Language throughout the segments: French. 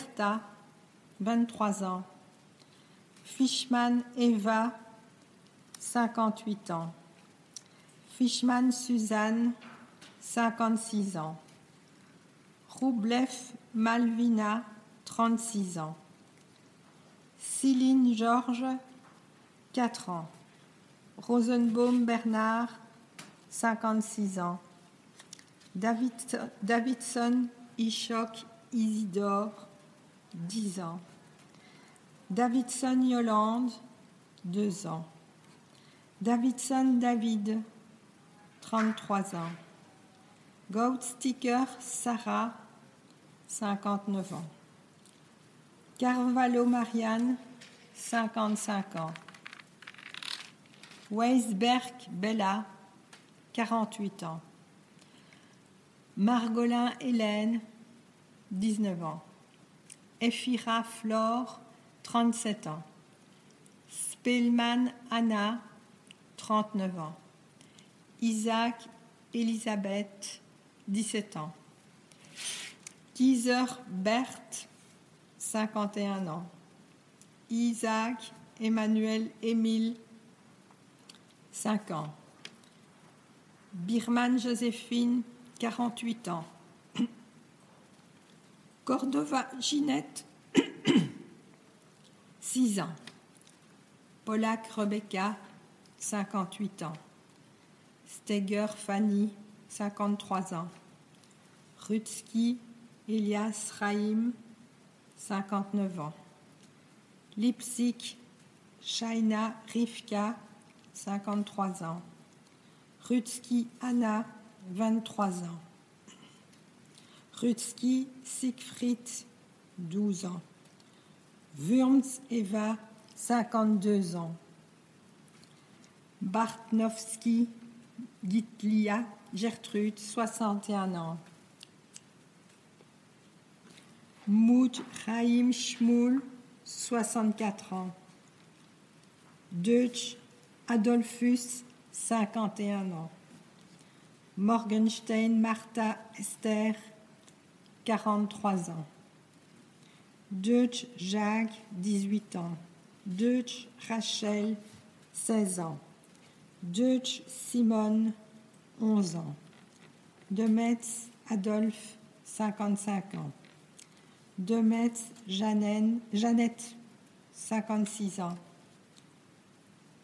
Bertha, 23 ans. Fishman Eva, 58 ans. Fishman Suzanne, 56 ans. Roublev Malvina, 36 ans. Céline Georges, 4 ans. Rosenbaum Bernard, 56 ans. David, Davidson Ishok Isidore, 10 ans. Davidson Yolande, 2 ans. Davidson David, 33 ans. Goat Sticker Sarah, 59 ans. Carvalho Marianne, 55 ans. Weisberg Bella, 48 ans. Margolin Hélène, 19 ans. Ephira Flore, 37 ans. Spellman Anna, 39 ans. Isaac Elisabeth, 17 ans. Kieser Berthe, 51 ans. Isaac Emmanuel Émile, 5 ans. Birman Joséphine, 48 ans. Cordova Ginette, 6 ans. Polak Rebecca, 58 ans. Steger Fanny, 53 ans. Rutsky Elias Raïm, 59 ans. Lipsik Shaina Rivka, 53 ans. Rutsky Anna, 23 ans. Rutsky Siegfried, 12 ans. Wurms Eva, 52 ans. Bartnowski Gitlia Gertrude, 61 ans. Mout Chaim Schmoul, 64 ans. Deutsch Adolphus, 51 ans. Morgenstein Martha Esther, 43 ans. Deutsch Jacques, 18 ans. Deutsch Rachel, 16 ans. Deutsch Simone, 11 ans. Demetz Adolphe, 55 ans. Demetz Jeannette, 56 ans.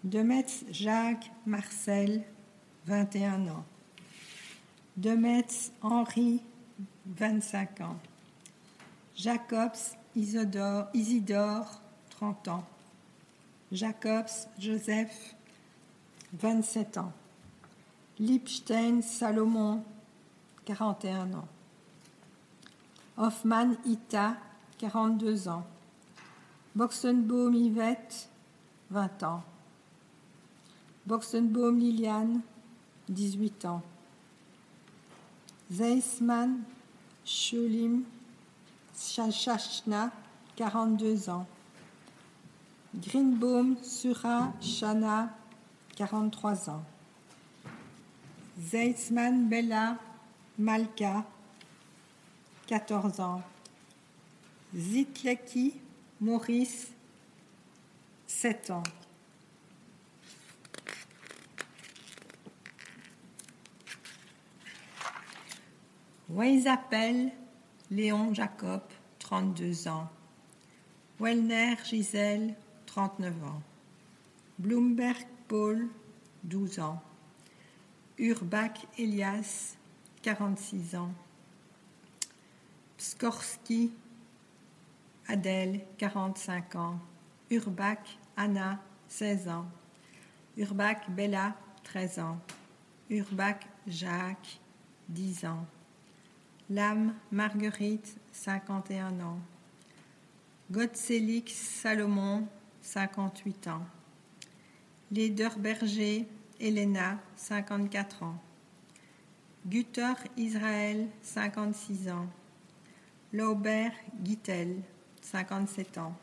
Demetz Jacques Marcel, 21 ans. Demetz Henri, 25 ans. Jacobs Isidore, Isidore 30 ans. Jacobs Joseph, 27 ans. Lipstein Salomon, 41 ans. Hoffman Ita, 42 ans. Boxenbaum Yvette, 20 ans. Boxenbaum Liliane, 18 ans. Zeisman Schulim Shashna, 42 ans. Greenbaum Sura Shana, 43 ans. Zeisman Bella Malka, 14 ans. Zitleki Maurice, 7 ans. Weisapel Léon Jacob, 32 ans. Wellner Gisèle, 39 ans. Bloomberg Paul, 12 ans. Urbach Elias, 46 ans. Pskorski Adèle, 45 ans. Urbach Anna, 16 ans. Urbach Bella, 13 ans. Urbach Jacques, 10 ans. Lame Marguerite, 51 ans. Gotzelix Salomon, 58 ans. Lederberger Elena, 54 ans. Gutter Israël, 56 ans. Laubert Guitel, 57 ans.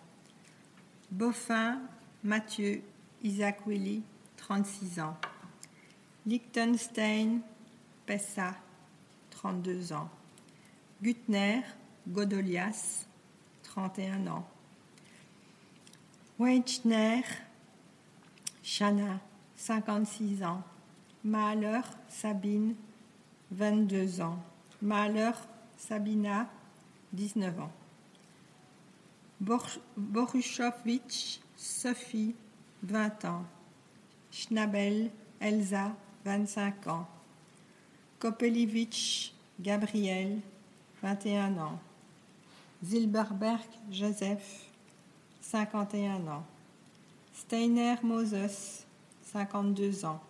Boffin Mathieu Isaac Willy, 36 ans. Liechtenstein Pessa, 32 ans. Gutner Godolias, 31 ans. Weichner, Chana, 56 ans. Mahler, Sabine, 22 ans. Mahler, Sabina, 19 ans. Borushovitch, Sophie, 20 ans. Schnabel, Elsa, 25 ans. Kopelivitch, Gabriel, 21 ans. Zilberberg, Joseph, 51 ans. Steiner Moses, 52 ans.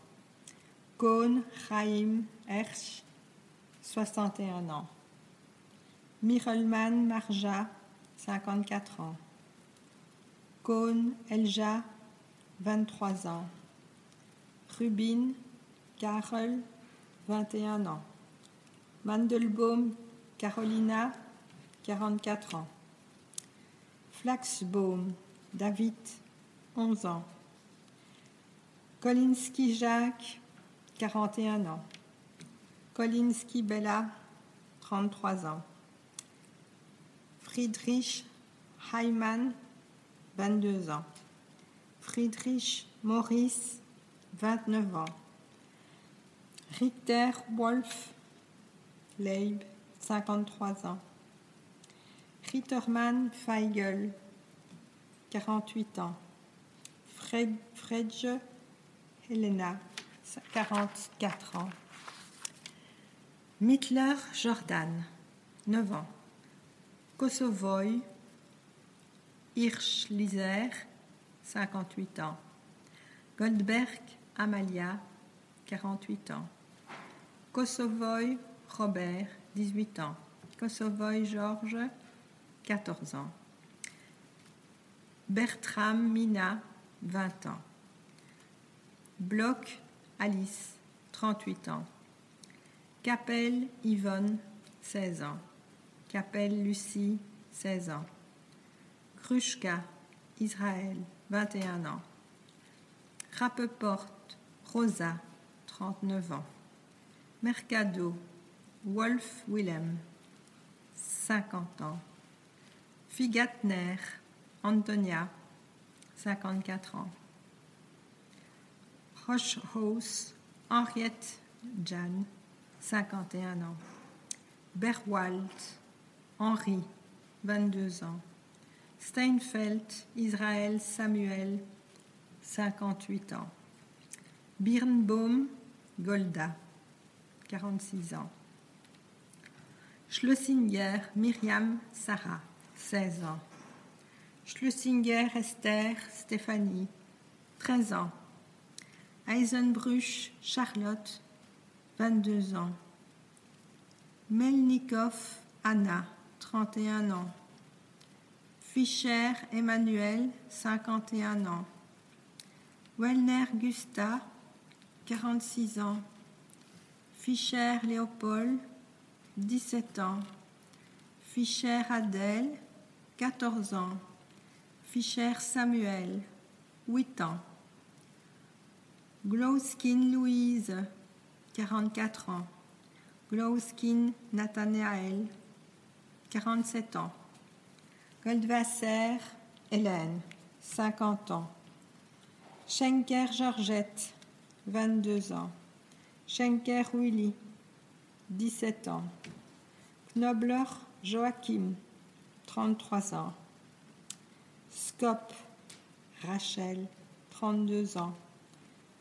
Kohn Chaim Hersch, 61 ans. Mirelman Marja, 54 ans. Kohn Elja, 23 ans. Rubin Karel, 21 ans. Mandelbaum Carolina, 44 ans. Flaxbaum David, 11 ans. Kolinski Jacques, 41 ans. Kolinski Bella, 33 ans. Friedrich Heimann, 22 ans. Friedrich Maurice, 29 ans. Richter Wolf Leib, 53 ans. Rittermann Feigl, 48 ans. Fred, Fredje Helena, 44 ans. Mittler Jordan, 9 ans. Kosovoy Hirschlizer, 58 ans. Goldberg Amalia, 48 ans. Kosovoy Robert, 18 ans. Kosovoy Georges, 14 ans. Bertram Mina, 20 ans. Bloch Alice, 38 ans. Capelle Yvonne, 16 ans. Capelle Lucie, 16 ans. Krushka Israël, 21 ans. Rappeport Rosa, 39 ans. Mercado Wolf Willem, 50 ans. Figatner Antonia, 54 ans. Rochehaus Henriette Jan, 51 ans. Berwald Henri, 22 ans. Steinfeld Israël Samuel, 58 ans. Birnbaum Golda, 46 ans. Schlesinger Myriam Sarah, 16 ans. Schlesinger Esther Stéphanie, 13 ans. Eisenbruch Charlotte, 22 ans. Melnikov Anna, 31 ans. Fischer Emmanuel, 51 ans. Wellner Gusta, 46 ans. Fischer Léopold, 17 ans. Fischer Adèle, 14 ans. Fischer Samuel, 8 ans. Glowskin Louise, 44 ans. Glowskin Nathanael, 47 ans. Goldwasser Hélène, 50 ans. Schenker Georgette, 22 ans. Schenker Willy, 17 ans. Knobler Joachim, 33 ans. Skop Rachel, 32 ans.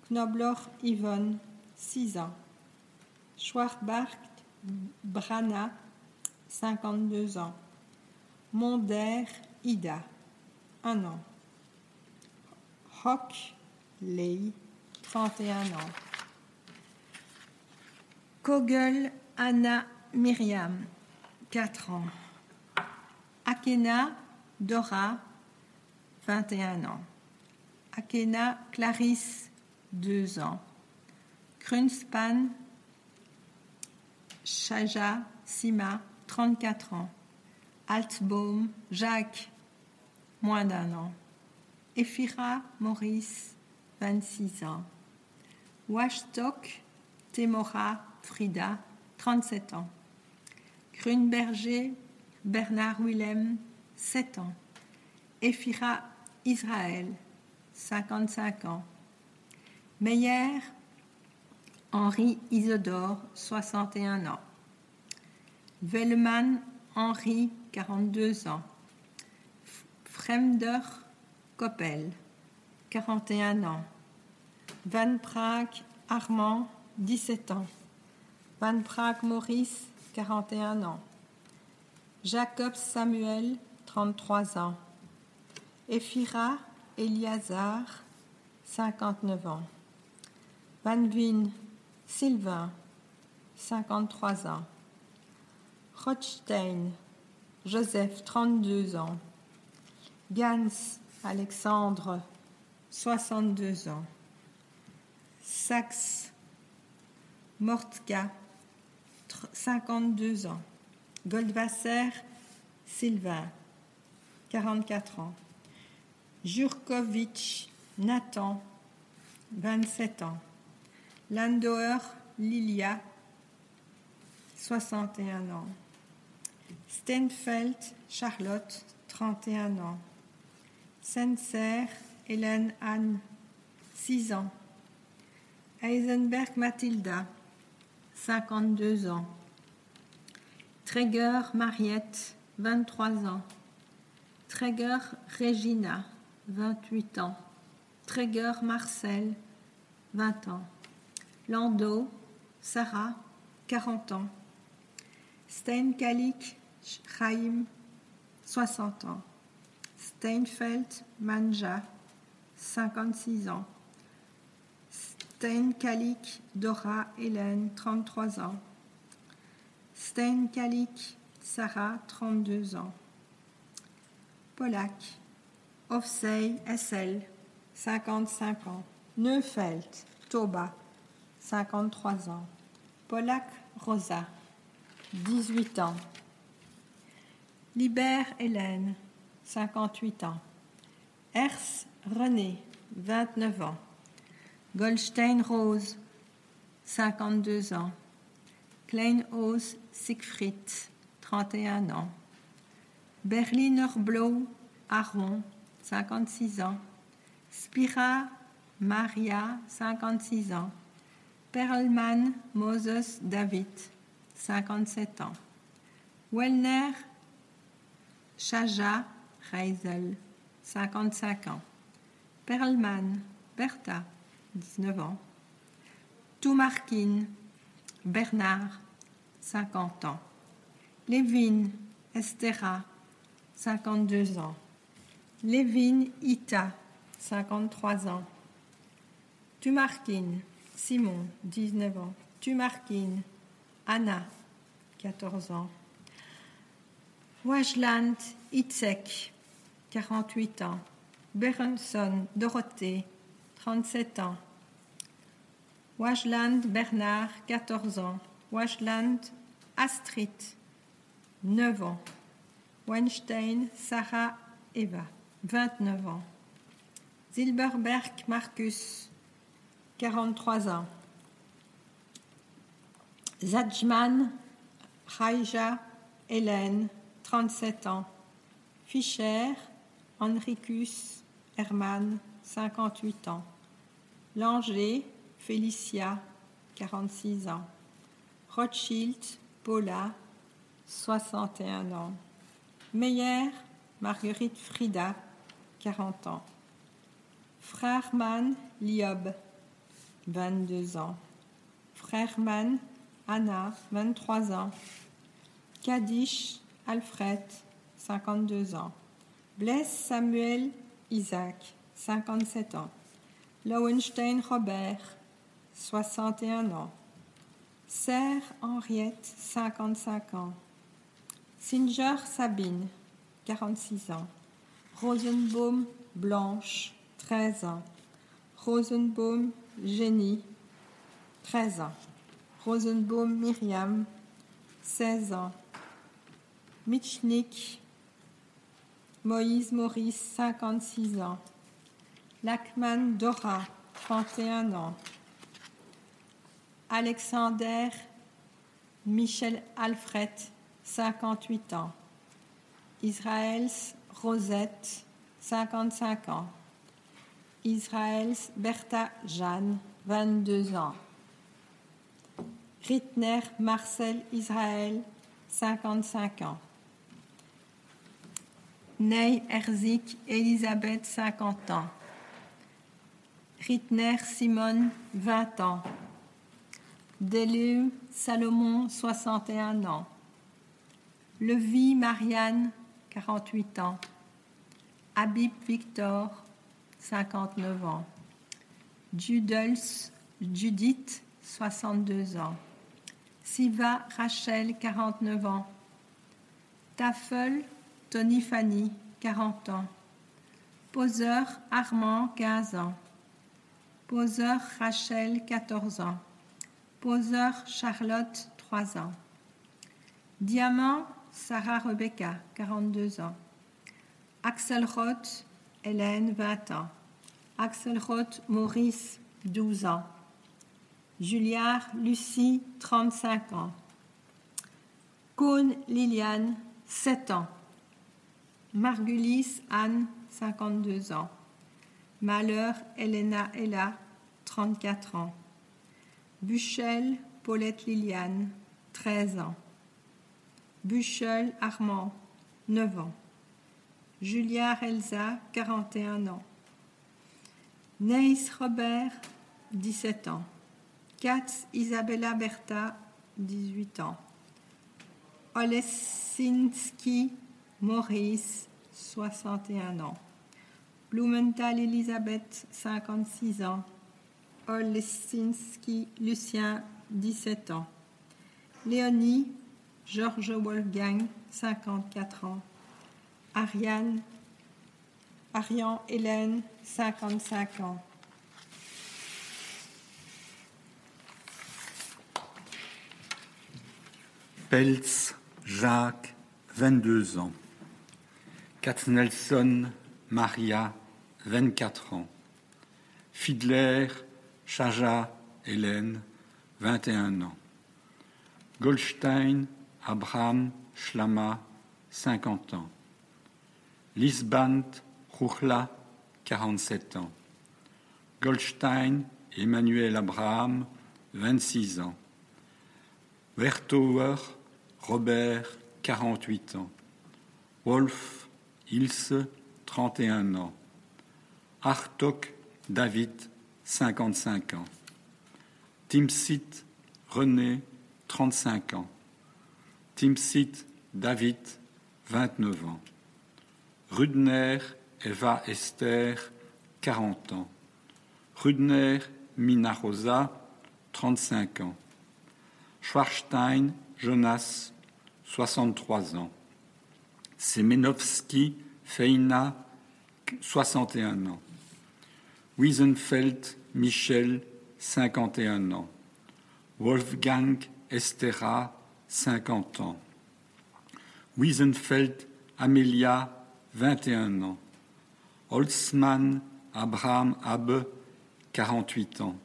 Knobler Yvonne, 6 ans. Schwarbach Brana, 52 ans. Monder Ida, 1 an. Hock Lei, 31 ans. Kogel Anna Myriam, 4 ans. Akena Dora, 21 ans. Akena Clarisse, 2 ans. Krunspan Shaja Sima, 34 ans. Altbaum Jacques, moins d'un an. Ephira Maurice, 26 ans. Washtok Temora Frida, 37 ans. Grunberger Bernard Willem, 7 ans. Ephira Israël, 55 ans. Meyer Henri Isodore, 61 ans. Velleman Henri, 42 ans. Fremder Koppel, 41 ans. Van Praag Armand, 17 ans. Van Praag Maurice, 41 ans. Jacob Samuel, 33 ans. Ephira Eliazar, 59 ans. Van Wien Sylvain, 53 ans. Rothstein Joseph, 32 ans. Gans Alexandre, 62 ans. Saxe Mortka, 52 ans. Goldwasser Sylvain, 44 ans. Jurkovic Nathan, 27 ans. Landauer Lilia, 61 ans. Stenfeld Charlotte, 31 ans. Senser Hélène Anne, 6 ans. Heisenberg Mathilda, 52 ans. Träger Mariette, 23 ans. Träger Regina, 28 ans. Träger Marcel, 20 ans. Landau Sarah, 40 ans. Steinkalik Chaim, 60 ans. Steinfeld Manja, 56 ans. Steinkalik Dora Hélène, 33 ans. Steinkalik Sarah, 32 ans. Polak Offsey SL, 55 ans. Neufeld Toba, 53 ans. Polak Rosa, 18 ans. Libère Hélène, 58 ans. Ers René, 29 ans. Goldstein Rose, 52 ans. Kleinhaus Siegfried, 31 ans. Berliner Blau Aron, 56 ans. Spira Maria, 56 ans. Perlman Moses David, 57 ans. Wellner Chaja Reisel, 55 ans. Perlman Bertha, 19 ans. Toumarkin Bernard, 50 ans. Lévin Estera, 52 ans. Lévin Ita, 53 ans. Tumarkin Simon, 19 ans. Tumarkin Anna, 14 ans. Wajland Itzek, 48 ans. Berenson Dorothée, 37 ans. Wajland Bernard, 14 ans. Wajland Astrid, 9 ans. Weinstein Sarah Eva, 29 ans. Zilberberg Marcus, 43 ans. Zajman Raija Hélène, 37 ans. Fischer Henricus Hermann, 58 ans. Langer Félicia, 46 ans. Rothschild Paula, 61 ans. Meyer Marguerite Frida, 40 ans. Frèrman Liob, 22 ans. Frèrman Anna, 23 ans. Kadish Alfred, 52 ans. Blaise Samuel Isaac, 57 ans. Lowenstein Robert, 61 ans. Serre Henriette, 55 ans. Singer Sabine, 46 ans. Rosenbaum Blanche, 13 ans. Rosenbaum Jenny, 13 ans. Rosenbaum Myriam, 16 ans. Michnik Moïse Maurice, 56 ans. Lachman Dora, 31 ans. Alexander Michel Alfred, 58 ans. Israëls Rosette, 55 ans. Israëls Bertha Jeanne, 22 ans. Rittner Marcel Israël, 55 ans. Ney Erzik Elisabeth, 50 ans. Rittner Simone, 20 ans. Deleu Salomon, 61 ans. Levy Marianne, 48 ans. Habib Victor, 59 ans. Judels Judith, 62 ans. Siva Rachel, 49 ans. Tafel Tony Fanny, 40 ans. Poseur Armand, 15 ans. Poseur Rachel, 14 ans. Poseur Charlotte, 3 ans. Diamant Sarah Rebecca, 42 ans. Axel Roth, Hélène, 20 ans. Axel Roth, Maurice, 12 ans. Juliard, Lucie, 35 ans. Cône, Liliane, 7 ans. Margulis, Anne, 52 ans. Malheur, Elena, Ella, 34 ans. Buchel, Paulette Liliane, 13 ans. Buchel Armand, 9 ans. Juliard Elsa, 41 ans. Neis Robert, 17 ans. Katz Isabella Bertha, 18 ans. Olesinski Maurice, 61 ans. Blumenthal Elisabeth, 56 ans. Olesinski Lucien, 17 ans. Léonie Georges Wolfgang, 54 ans. Ariane, Ariane Hélène, 55 ans. Peltz Jacques, 22 ans. Katznelson Maria, 24 ans. Fiedler Chaja Hélène, 21 ans. Goldstein Abraham Schlama, 50 ans. Lisband Ruchla, 47 ans. Goldstein Emmanuel Abraham, 26 ans. Werthauer Robert, 48 ans. Wolf Ilse, 31 ans. Hartok David, 55 ans. Timsit René, 35 ans. Timsit David, 29 ans. Rudner Eva Esther, 40 ans. Rudner Mina Rosa, 35 ans. Schwarstein Jonas, 63 ans. Semenovski Feina, 61 ans. Wiesenfeld Michel, 51 ans. Wolfgang Estera, 50 ans. Wiesenfeld Amelia, 21 ans. Holzmann Abraham Abbe, 48 ans.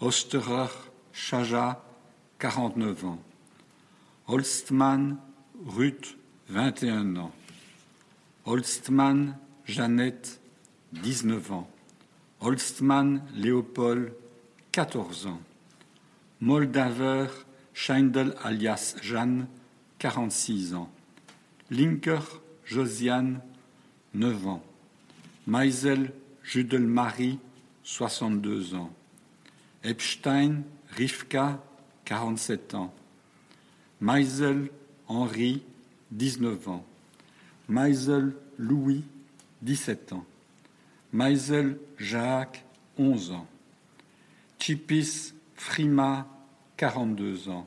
Osterer Chaja, 49 ans. Holstmann Ruth, 21 ans. Holstmann Jeannette, 19 ans. Holstmann Léopold, 14 ans. Moldaver Scheindel alias Jeanne, 46 ans. Linker Josiane, 9 ans. Meisel Judelmarie, 62 ans. Epstein Rivka, 47 ans. Meisel Henri, 19 ans. Meisel Louis, 17 ans. Meisel Jacques, 11 ans. Chipis Frima, 42 ans.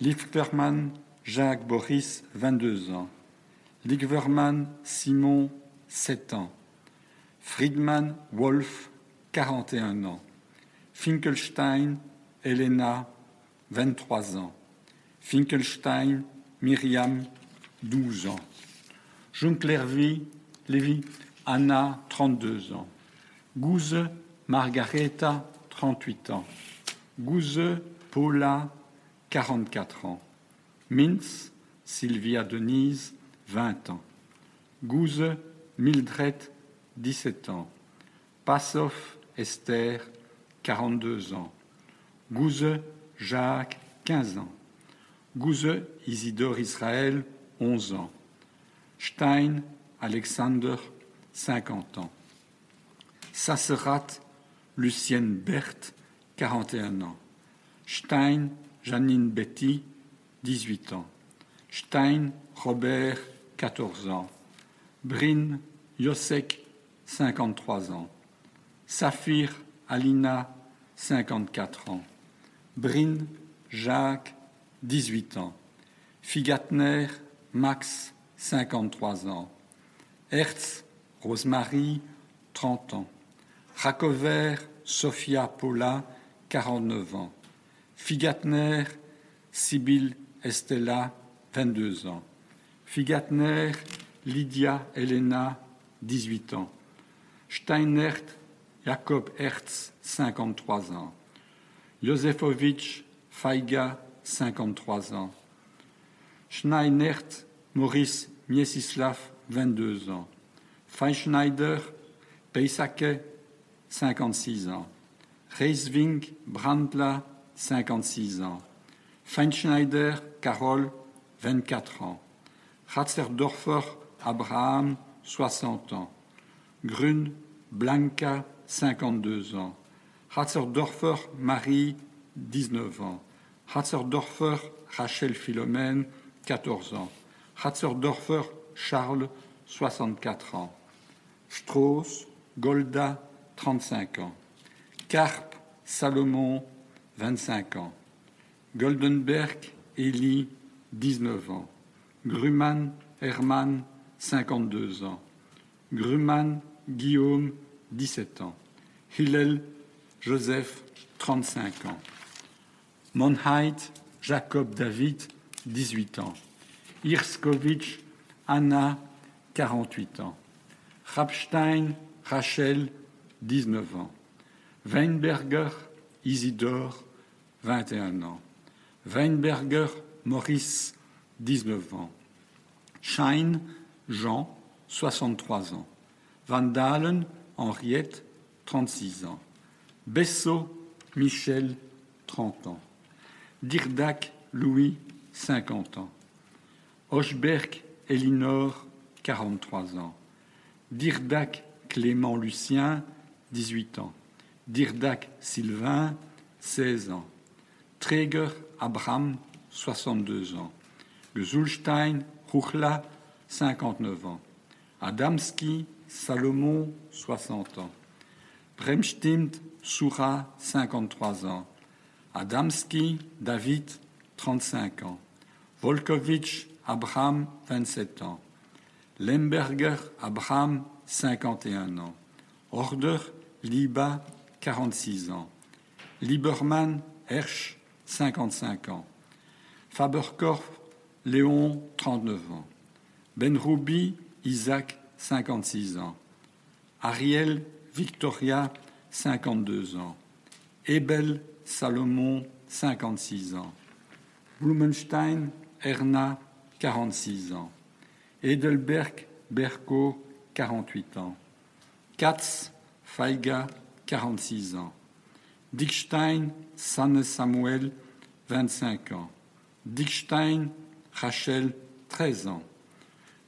Liefkerman Jacques Boris, 22 ans. Ligverman Simon, 7 ans. Friedman Wolf, 41 ans. Finkelstein Elena, 23 ans. Finkelstein Myriam, 12 ans. Junklervi Lévi Anna, 32 ans. Gouze Margareta, 38 ans. Gouze Paula, 44 ans. Mintz Sylvia Denise, 20 ans. Gouze Mildred, 17 ans. Passov Esther, 42 ans. Gouze Jacques, 15 ans. Gouze Isidore Israël, 11 ans. Stein Alexander, 50 ans. Sasserat Lucienne Berthe, 41 ans. Stein Janine Betty, 18 ans. Stein Robert, 14 ans. Brin Yosek, 53 ans. Saphir Alina, 54 ans. Brin Jacques, 18 ans. Figatner Max, 53 ans. Hertz Rosemary, 30 ans. Racover Sophia Paula, 49 ans. Figatner Sibylle Estella, 22 ans. Figatner Lydia Elena, 18 ans. Steinert Jakob Hertz, 53 ans. Josefovitch Faiga, 53 ans. Schneinert Maurice Miesislav, 22 ans. Feinschneider Peisake, 56 ans. Reiswing Brandla, 56 ans. Feinschneider Carole, 24 ans. Ratzerdorfer Abraham, 60 ans. Grun Blanca, 52 ans. Ratzerdorfer Marie, 19 ans. Ratzerdorfer Rachel Philomène, 14 ans. Ratzerdorfer Charles, 64 ans. Strauss Golda, 35 ans. Carpe Salomon, 25 ans. Goldenberg Elie, 19 ans. Grumman Hermann, 52 ans. Grumman Guillaume, 17 ans. Hillel Joseph, 35 ans. Monheit Jacob David, 18 ans. Irskovitch Anna, 48 ans. Rapstein Rachel, 19 ans. Weinberger Isidore, 21 ans. Weinberger Maurice, 19 ans. Schein Jean, 63 ans. Van Dalen Henriette, 36 ans. Bessot Michel, 30 ans. Dirdac Louis, 50 ans. Hochberg Elinor, 43 ans. Dirdac Clément Lucien, 18 ans. Dirdac Sylvain, 16 ans. Träger Abraham, 62 ans. Gesulstein Ruchla, 59 ans. Adamski Salomon, 60 ans. Bremstimt Soura, 53 ans. Adamski David, 35 ans. Volkovitch Abraham, 27 ans. Lemberger Abraham, 51 ans. Order Liba, 46 ans. Liebermann Hersch, 55 ans. Faberkorf Léon, 39 ans. Benroubi Isaac, 56 ans. Ariel Victoria, 52 ans. Ebel Salomon, 56 ans. Blumenstein Erna, 46 ans. Edelberg Berko, 48 ans. Katz Feiga, 46 ans. Dickstein Sanne Samuel, 25 ans. Dickstein Rachel, 13 ans.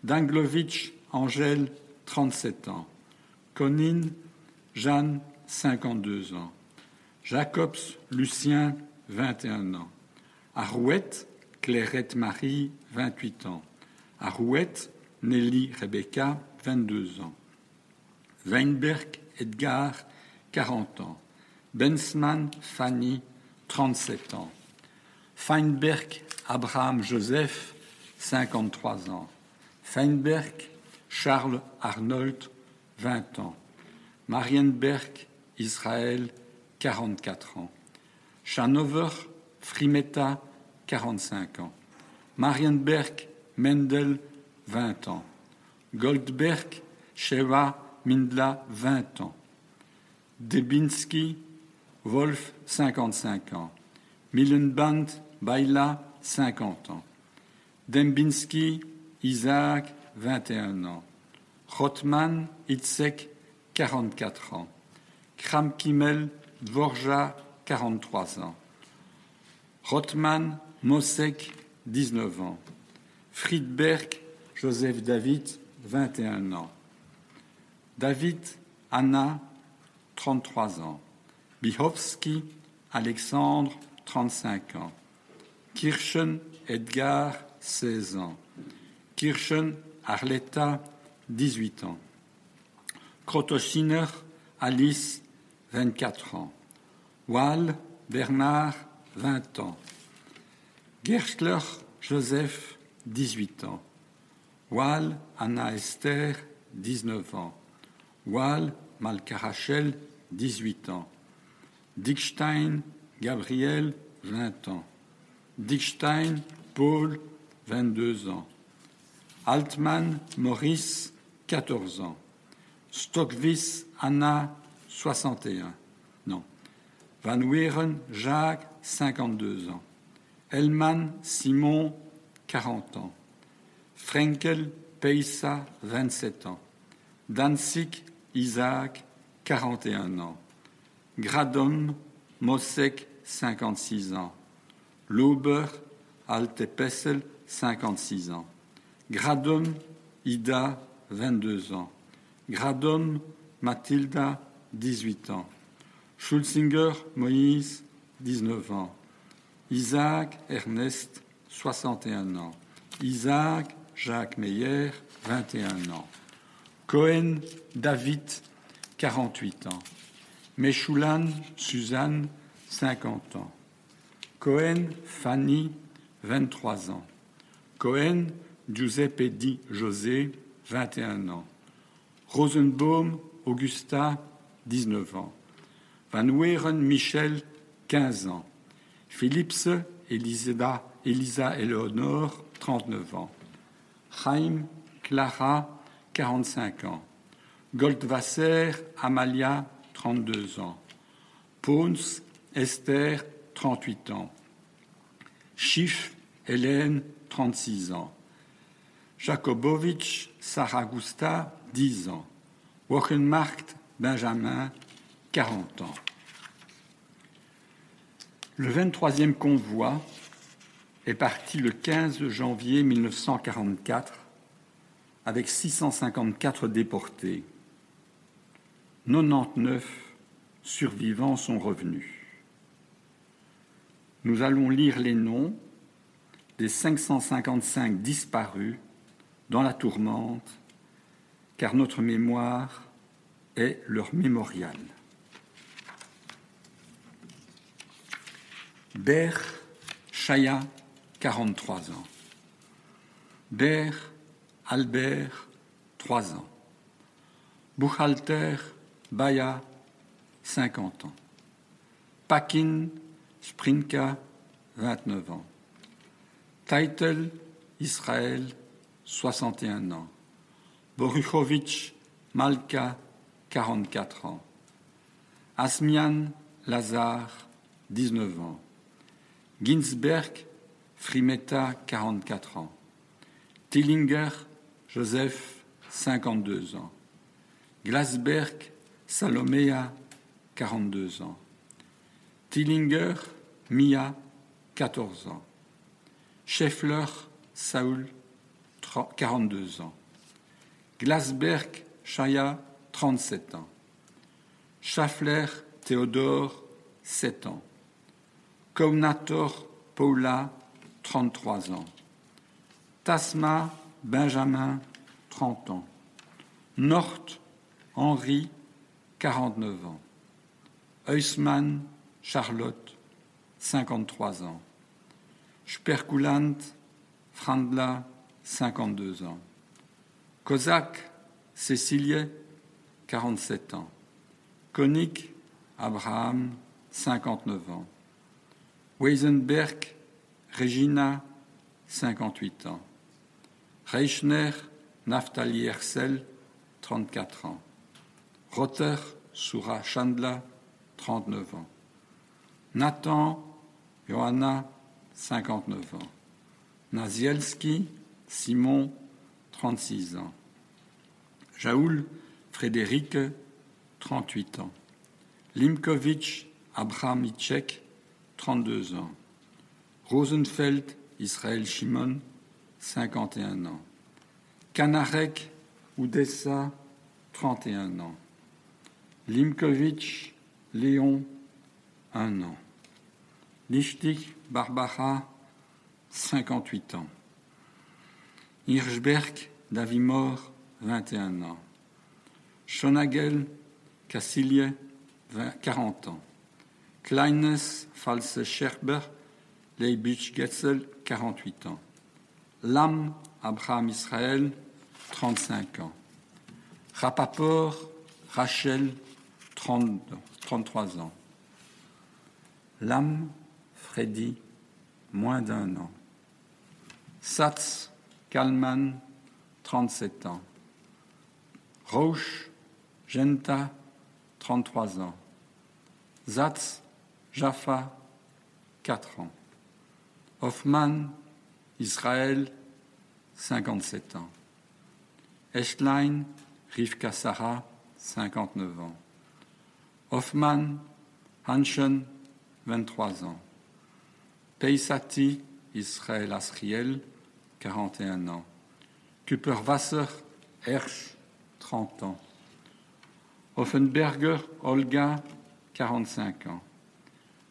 Danglovitch Angèle, 37 ans. Konin Jeanne, 52 ans. Jacobs Lucien, 21 ans. Arouette Clairette Marie, 28 ans. Arouette Nelly Rebecca, 22 ans. Weinberg Edgar, 40 ans. Bensman Fanny, 37 ans. Feinberg Abraham Joseph, 53 ans. Feinberg Charles Arnold, 20 ans. Marienberg Israël, 44 ans. Schanover Frimetta, 45 ans. Marienberg Mendel, 20 ans. Goldberg Sheva Mindla, 20 ans. Debinski Wolf, 55 ans. Millenband Baila, 50 ans. Dembinski Isaac, 21 ans. Rotman, Itzek, 44 ans. Kramkimel, Dvorja, 43 ans. Rotman, Mosek, 19 ans. Friedberg, Joseph David, 21 ans. David, Anna, 33 ans. Bihovski, Alexandre, 35 ans. Kirchen, Edgar, 16 ans. Kirchen, Arletta, 18 ans. Krotoschiner, Alice, 24 ans. Wall, Bernard, 20 ans. Gerschler, Joseph, 18 ans. Wall, Anna Esther, 19 ans. Wall, Malka Rachel, 18 ans. Dickstein, Gabriel, 20 ans. Dickstein, Paul, 22 ans. Altman, Maurice, 14 ans. Stockvis, Anna, 61. Non. Van Weeren, Jacques, 52 ans. Hellman, Simon, 40 ans. Frenkel, Peissa, 27 ans. Danzig, Isaac, 41 ans. Gradom, Mosek, 56 ans. Lauber, Altepessel, 56 ans. Gradom, Ida, 22 ans. Gradom, Mathilda, 18 ans. Schulzinger, Moïse, 19 ans. Isaac, Ernest, 61 ans. Isaac, Jacques Meyer, 21 ans. Cohen, David, 48 ans. Meshulan, Suzanne, 50 ans. Cohen, Fanny, 23 ans. Cohen, Giuseppe Di José, 21 ans. Rosenbaum, Augusta, 19 ans. Van Weeren, Michel, 15 ans. Phillips, Elisa, Elisa Eleonore, 39 ans. Chaim, Clara, 45 ans. Goldwasser, Amalia, 32 ans. Pons, Esther, 38 ans. Schiff, Hélène, 36 ans. Jakobowicz, Saragusta, 10 ans. Wochenmarkt, Benjamin, 40 ans. Le 23e convoi est parti le 15 janvier 1944 avec 654 déportés. 99 survivants sont revenus. Nous allons lire les noms des 555 disparus dans la tourmente, car notre mémoire est leur mémorial. Ber Chaya, 43 ans. Ber Albert, 3 ans. Buchhalter Baya, 50 ans. Pakin Sprinka, 29 ans. Title Israël, 61 ans. Boruchovitch Malka, 44 ans. Asmian Lazar, 19 ans. Ginsberg Frimeta, 44 ans. Tillinger Joseph, 52 ans. Glasberg Salomea, 42 ans. Tillinger Mia, 14 ans. Scheffler Saul, 42 ans. Glasberg Chaya, 37 ans. Schaffler Théodore, 7 ans. Comnator Paula, 33 ans. Tasma Benjamin, 30 ans. Nort Henri, 49 ans. Huysman Charlotte, 53 ans. Sperkulant Frandla, 52 ans. Kozak Cécilie, 47 ans. Konik Abraham, 59 ans. Weisenberg Regina, 58 ans. Reichner Naftali Hersel, 34 ans. Rotter Soura Chandla, 39 ans. Nathan Johanna, 59 ans. Nazielski Simon, 36 ans. Jaoul Frédéric, 38 ans. Limkovitch Abraham Itchek, 32 ans. Rosenfeld Israël Shimon, 51 ans. Kanarek Oudessa, 31 ans. Limkovitch Léon, 1 an. Lichtik Barbara, 58 ans. Hirschberg Davimor, 21 ans. Schonagel Cassilje, 40 ans. Kleines False Scherber Leibich Getzel, 48 ans. Lam Abraham Israël, 35 ans. Rapaport Rachel, 30, 33 ans. Lam Freddy, moins d'un an. Satz Kalman, 37 ans. Roche Genta, 33 ans. Zatz Jaffa, 4 ans. Hoffman Israël, 57 ans. Echtlein Rivka Sarah, 59 ans. Hoffman Hanschen, 23 ans. Peisati Israël Asriel, 41 ans. Kupperwasser Hersch, 30 ans. Offenberger Olga, 45 ans.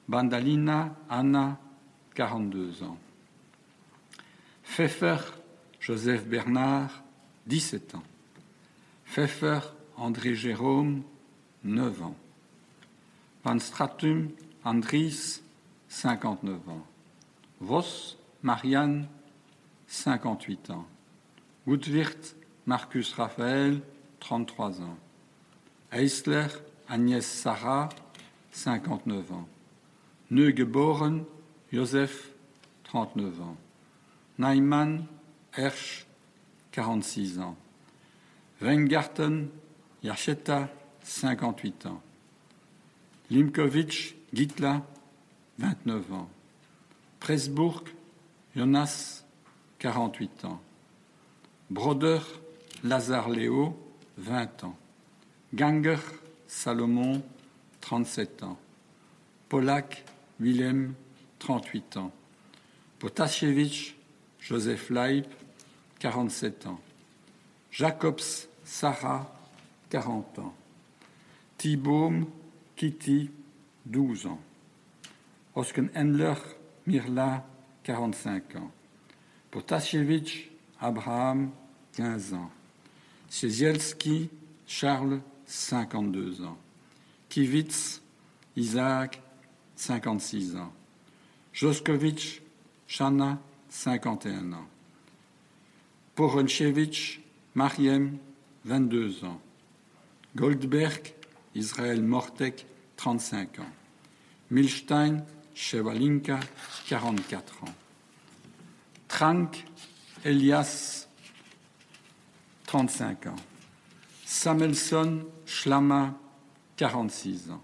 Bandalina Anna, 42 ans. Pfeffer Joseph Bernard, 17 ans. Pfeffer André Jérôme, 9 ans. Van Stratum Andries, 59 ans. Voss Marianne, 58 ans. Woodwirt Marcus Raphaël, 33 ans. Eisler Agnès Sarah, 59 ans. Neugeboren Joseph, 39 ans. Neumann Hersch, 46 ans. Weingarten Yacheta, 58 ans. Limkovitch Gitla, 29 ans. Presbourg Jonas, 48 ans. Broder Lazare Léo, 20 ans. Ganger Salomon, 37 ans. Polak Willem, 38 ans. Potasiewicz Joseph Leib, 47 ans. Jacobs Sarah, 40 ans. Thibaum Kitty, 12 ans. Oskenhendler Mirla, 45 ans. Potasiewicz Abraham, 15 ans. Siezielski Charles, 52 ans. Kivitz Isaac, 56 ans. Joskovitch Shana, 51 ans. Poronchevich Mariem, 22 ans. Goldberg Israël Mortek, 35 ans. Milstein Chevalinka, 44 ans. Trank Elias, 35 ans. Samelson Schlama, 46 ans.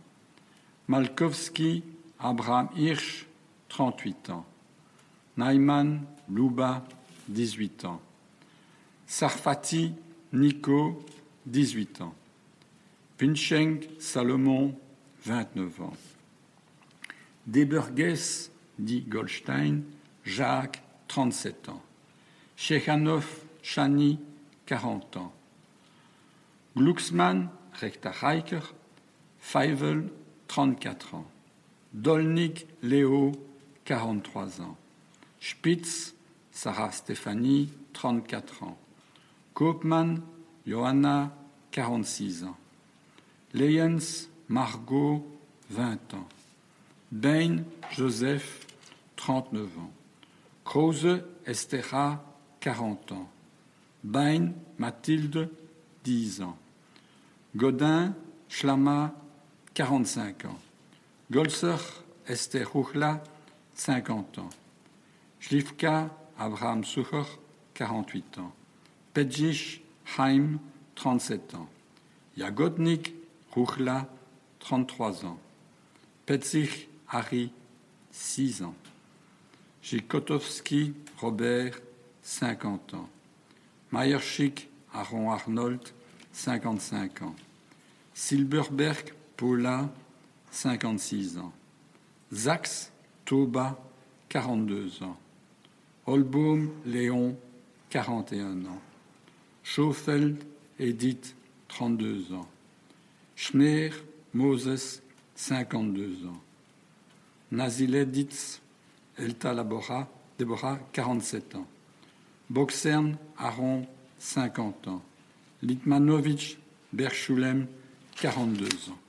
Malkowski Abraham Hirsch, 38 ans. Naiman Louba, 18 ans. Sarfati Nico, 18 ans. Pincheng Salomon, 29 ans. Deberges, dit Goldstein, Jacques, 37 ans. Shekhanov Chani, 40 ans. Glucksmann, Reicher, Feivel, 34 ans. Dolnik Léo, 43 ans. Spitz, Sarah Stéphanie, 34 ans. Koopman, Johanna, 46 ans. Leyens, Margot, 20 ans. Bain, Joseph, 39 ans. Krause, Estera, 40 ans. Bain, Mathilde, 10 ans. Godin, Schlama, 45 ans. Golser, Esther Huchla, 50 ans. Schlifka, Abraham Sucher, 48 ans. Pedjich, Haim, 37 ans. Jagodnik, Ruchla, 33 ans. Petzich, Harry, 6 ans. Jikotovski, Robert, 50 ans. Meyerschick Aaron Arnold, 55 ans. Silberberg Paula, 56 ans. Zax Toba, 42 ans. Holbaum Léon, 41 ans. Schofeld Edith, 32 ans. Schneer Moses, 52 ans. Nazileditz Elta Labora, Deborah, 47 ans. Boxern Aaron, 50 ans. Litmanovitch Berchulem, 42 ans.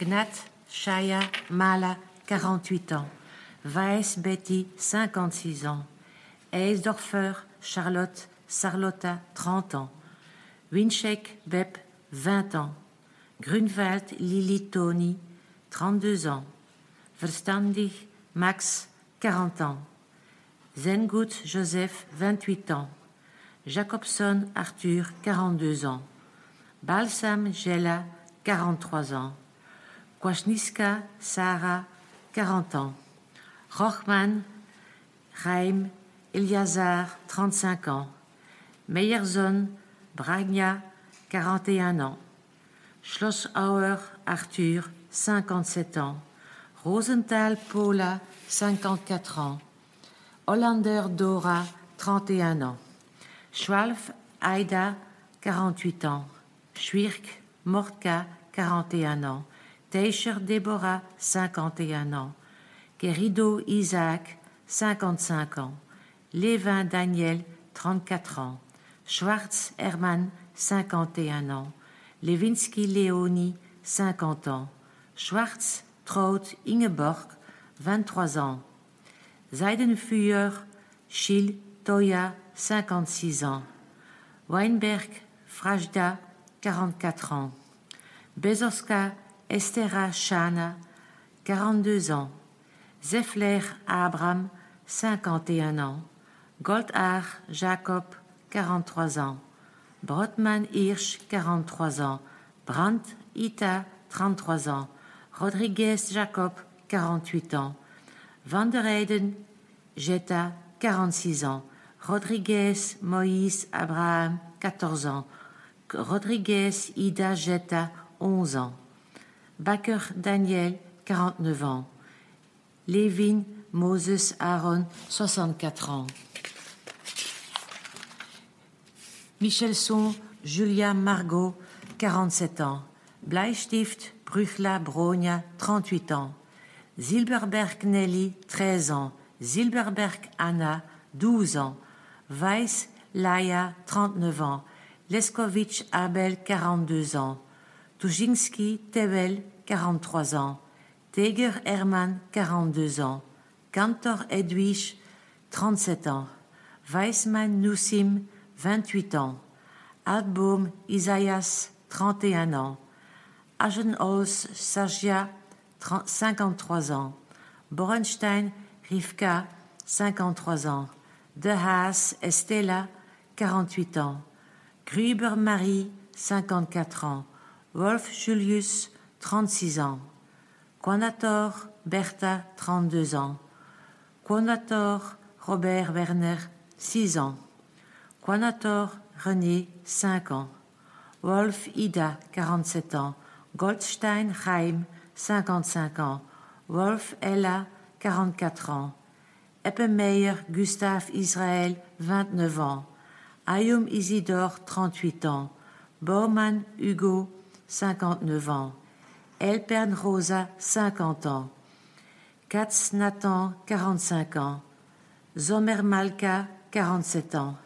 Gnat Shaya Mala, 48 ans. Weiss Betty, 56 ans. Eisdorfer Charlotte Sarlotta, 30 ans. Winchek Bep, 20 ans. Grunwald Lili Tony, 32 ans. Verstandig Max, 40 ans. Zengut Joseph, 28 ans. Jacobson Arthur, 42 ans. Balsam Jella, 43 ans. Kwasniska Sarah, 40 ans. Rochman Chaim Eliazar, 35 ans. Meyerson Bragna, 41 ans. Schlossauer Arthur, 57 ans. Rosenthal Paula, 54 ans. Hollander Dora, 31 ans. Schwalf Aida, 48 ans. Schwirk Mortka, 41 ans. Teicher Deborah, 51 ans. Querido Isaac, 55 ans. Lévin Daniel, 34 ans. Schwartz Hermann, 51 ans. Lewinsky Léonie, 50 ans. Schwartz Traut Ingeborg, 23 ans. Zeidenfuhr Schill Toya, 56 ans. Weinberg Frajda, 44 ans. Bezoska Estera Shana, 42 ans. Zeffler Abraham, 51 ans. Goldar Jacob, 43 ans. Brotman Hirsch, 43 ans. Brandt Ita, 33 ans. Rodriguez Jacob, 48 ans. Van der Eyden Jetta, 46 ans. Rodriguez Moïse Abraham, 14 ans. Rodriguez Ida Jetta, 11 ans. Baker Daniel, 49 ans. Levin Moses Aaron, 64 ans. Michelson Julia Margot, 47 ans. Bleistift Bruchla Bronia, 38 ans. Zilberberg Nelly, 13 ans. Zilberberg Anna, 12 ans. Weiss Laia, 39 ans. Leskovitch Abel, 42 ans. Tuzinski Tevel, 43 ans. Teger Hermann, 42 ans. Kantor Edwige, 37 ans. Weissmann Nussim, 28 ans. Altbaum Isaias, 31 ans. Agenholz Sargia, 53 ans. Borenstein Rivka, 53 ans. De Haas Estella, 48 ans. Gruber Marie, 54 ans. Wolf Julius, 36 ans. Quanator Bertha, 32 ans. Quanator Robert Werner, 6 ans. Quanator René, 5 ans. Wolf Ida, 47 ans. Goldstein Chaim, 55 ans. Wolf Ella, 44 ans. Eppemeyer Gustave Israël, 29 ans. Ayum Isidore, 38 ans. Baumann Hugo, 59 ans. Elpern Rosa, 50 ans. Katz Nathan, 45 ans. Zomer Malka, 47 ans.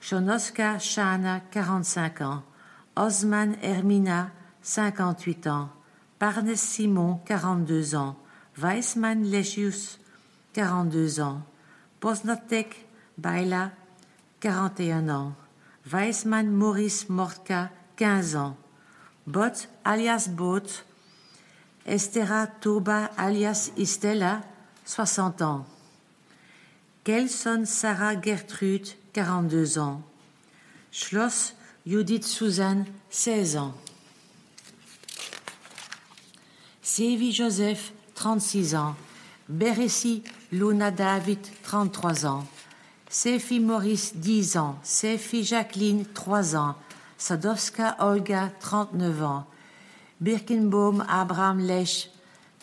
Shonoska Shana, 45 ans. Osman Hermina, 58 ans. Parnes Simon, 42 ans. Weissmann Lechius, 42 ans. Posnatek Baila, 41 ans. Weissmann Maurice Mortka, 15 ans. Bot alias Bot, Estera Toba alias Istella, 60 ans. Kelson Sarah Gertrude, 42 ans. Schloss Judith Suzanne, 16 ans. Sévi Joseph, 36 ans. Beressi Luna David, 33 ans. Sefi Maurice, 10 ans. Sefi Jacqueline, 3 ans. Sadowska Olga, 39 ans. Birkenbaum Abraham Lech,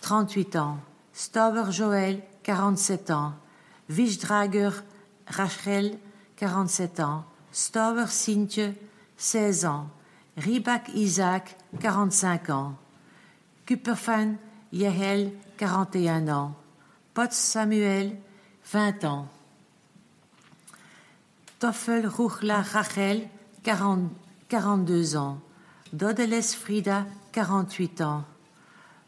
38 ans. Stauber Joël, 47 ans. Wischdrager Rachel, 47 ans. Stauber Sintje, 16 ans. Ribak Isaac, 45 ans. Kuperfan Yehel, 41 ans. Potts Samuel, 20 ans. Toffel Ruchla Rachel, 40, 42 ans. Dodeles Frida, 48 ans.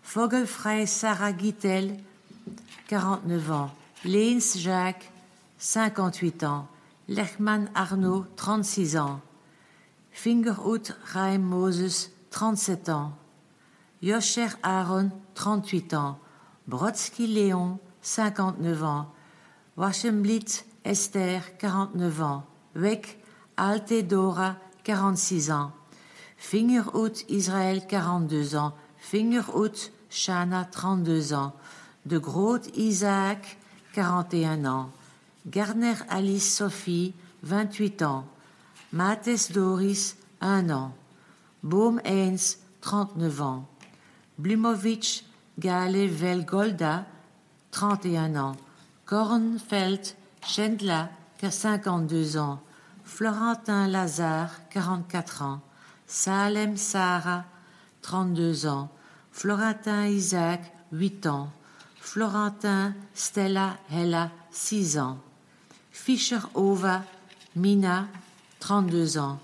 Vogelfrey Sarah Gittel, 49 ans. Leens Jacques, 58 ans. Lechman Arnaud, 36 ans. Fingerhut Raim Moses, 37 ans. Yosher Aaron, 38 ans. Brodsky Léon, 59 ans. Washemblitz Esther, 49 ans. Weck Alte Dora, 46 ans. Fingerhut Israël, 42 ans. Fingerhut Shana, 32 ans. De Groot Isaac, 41 ans. Garner Alice Sophie, 28 ans. Mathis Doris, 1 an. Boom Heinz, 39 ans. Blumovic Gale Velgolda, 31 ans. Kornfeld Chendla, 52 ans. Florentin Lazare, 44 ans. Salem Sarah, 32 ans. Florentin Isaac, 8 ans. Florentin Stella Hella, 6 ans. Fischer Ova Mina, 32 ans.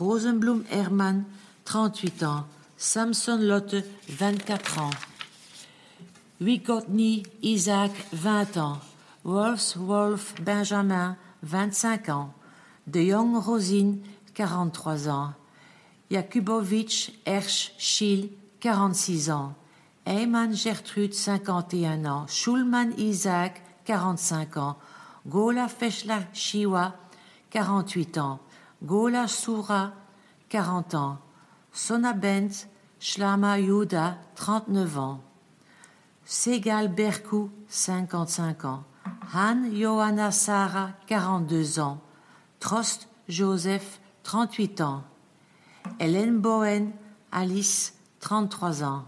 Rosenblum Hermann, 38 ans. Samson Lotte, 24 ans. Wigotny Isaac, 20 ans. Wolfs Wolf Benjamin, 25 ans. De Jong Rosine, 43 ans. Jakubowicz Ersch Schiel, 46 ans. Eyman Gertrude, 51 ans. Schulman Isaac, 45 ans. Gola Feshla Shiwa, 48 ans. Gola Soura, 40 ans. Sona Bent Shlama Yuda, 39 ans. Segal Berkou, 55 ans. Han Johanna Sarah, 42 ans. Trost Joseph, 38 ans. Hélène Bohen Alice, 33 ans.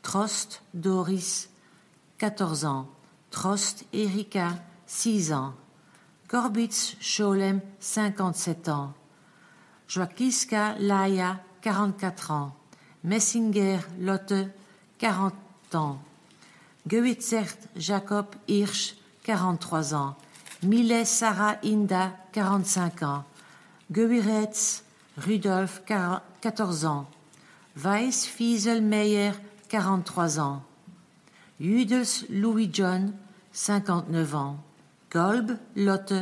Trost Doris, 14 ans. Trost Erika, 6 ans. Korbitz Scholem, 57 ans. Joakiska Laia, 44 ans. Messinger Lotte, 40 ans. Gewitzert Jacob Hirsch, 43 ans. Millet Sarah Inda, 45 ans. Gewiretz Rudolf, 14 ans. Weiss Fieselmeyer, 43 ans. Judels Louis John, 59 ans. Golb Lotte,